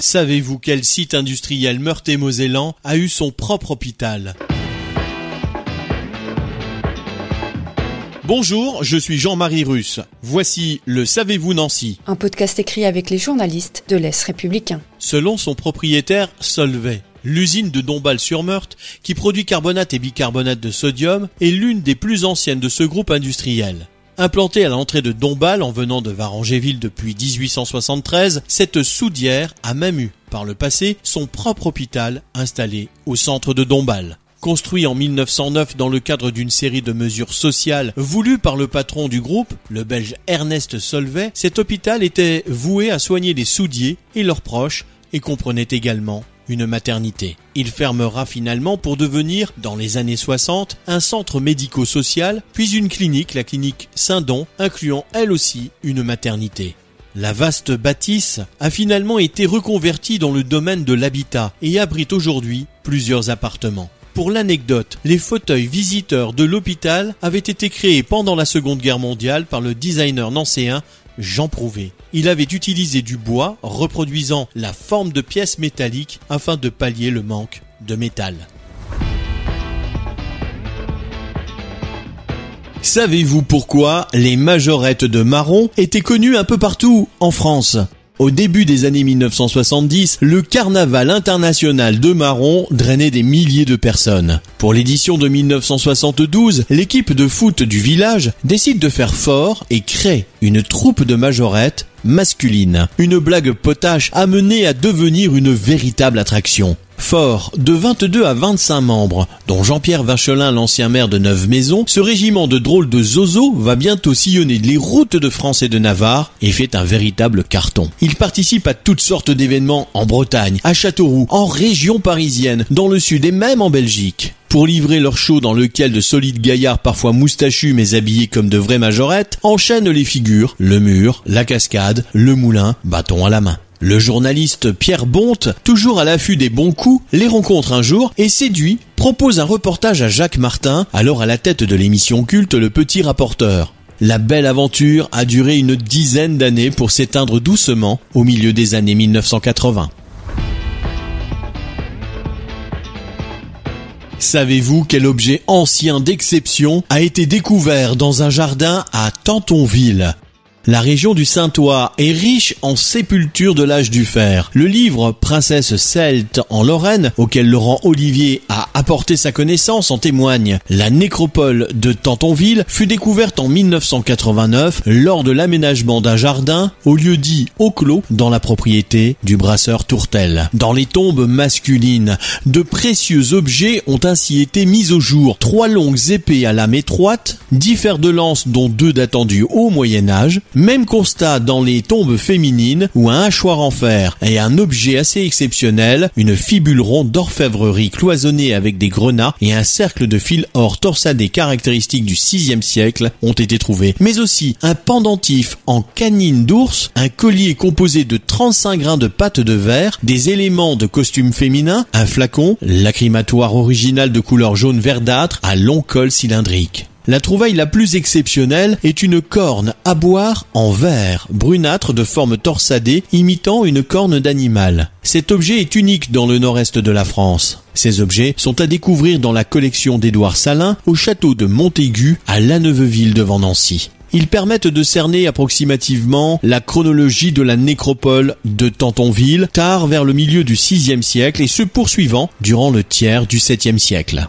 Savez-vous quel site industriel meurthe-et-mosellan a eu son propre hôpital? Bonjour, je suis Jean-Marie Russe. Voici le Savez-vous Nancy Un podcast écrit avec les journalistes de l'Est républicain. Selon son propriétaire Solvay, l'usine de Dombasle-sur-Meurthe, qui produit carbonate et bicarbonate de sodium, est l'une des plus anciennes de ce groupe industriel. Implantée à l'entrée de Dombasle en venant de Varangéville depuis 1873, cette soudière a même eu, par le passé, son propre hôpital installé au centre de Dombasle. Construit en 1909 dans le cadre d'une série de mesures sociales voulues par le patron du groupe, le belge Ernest Solvay, cet hôpital était voué à soigner les soudiers et leurs proches et comprenait également une maternité. Il fermera finalement pour devenir, dans les années 60, un centre médico-social, puis une clinique, la clinique Saint-Don, incluant elle aussi une maternité. La vaste bâtisse a finalement été reconvertie dans le domaine de l'habitat et abrite aujourd'hui plusieurs appartements. Pour l'anecdote, les fauteuils visiteurs de l'hôpital avaient été créés pendant la Seconde Guerre mondiale par le designer nancéen Jean Prouvé. Il avait utilisé du bois reproduisant la forme de pièces métalliques afin de pallier le manque de métal. Savez-vous pourquoi les majorettes de marron étaient connues un peu partout en France? Au début des années 1970, le carnaval international de marron drainait des milliers de personnes. Pour l'édition de 1972, l'équipe de foot du village décide de faire fort et crée une troupe de majorettes masculine. Une blague potache amenée à devenir une véritable attraction. Fort de 22 à 25 membres, dont Jean-Pierre Vachelin, l'ancien maire de Neuve-Maisons, ce régiment de drôles de zozo va bientôt sillonner les routes de France et de Navarre et fait un véritable carton. Il participe à toutes sortes d'événements en Bretagne, à Châteauroux, en région parisienne, dans le sud et même en Belgique pour livrer leur show dans lequel de solides gaillards parfois moustachus mais habillés comme de vraies majorettes enchaînent les figures, le mur, la cascade, le moulin, bâton à la main. Le journaliste Pierre Bonte, toujours à l'affût des bons coups, les rencontre un jour et séduit, propose un reportage à Jacques Martin, alors à la tête de l'émission culte Le Petit Rapporteur. La belle aventure a duré une dizaine d'années pour s'éteindre doucement au milieu des années 1980. Savez-vous quel objet ancien d'exception a été découvert dans un jardin à Tantonville? La région du Saint-Ouen est riche en sépultures de l'âge du fer. Le livre Princesse celte en Lorraine, auquel Laurent Olivier a apporté sa connaissance, en témoigne. La nécropole de Tantonville fut découverte en 1989 lors de l'aménagement d'un jardin au lieu dit au clos dans la propriété du brasseur Tourtel. Dans les tombes masculines, de précieux objets ont ainsi été mis au jour. Trois longues épées à lame étroite, dix fers de lance dont deux datant du haut Moyen Âge, même constat dans les tombes féminines où un hachoir en fer et un objet assez exceptionnel, une fibule ronde d'orfèvrerie cloisonnée avec des grenats et un cercle de fil or torsadé caractéristique du 6 siècle ont été trouvés. Mais aussi un pendentif en canine d'ours, un collier composé de 35 grains de pâte de verre, des éléments de costume féminin, un flacon, lacrymatoire original de couleur jaune verdâtre à long col cylindrique. La trouvaille la plus exceptionnelle est une corne à boire en verre, brunâtre de forme torsadée, imitant une corne d'animal. Cet objet est unique dans le nord-est de la France. Ces objets sont à découvrir dans la collection d'Édouard Salin au château de Montaigu à Neuveville devant Nancy. Ils permettent de cerner approximativement la chronologie de la nécropole de Tantonville, tard vers le milieu du VIe siècle et se poursuivant durant le tiers du VIIe siècle.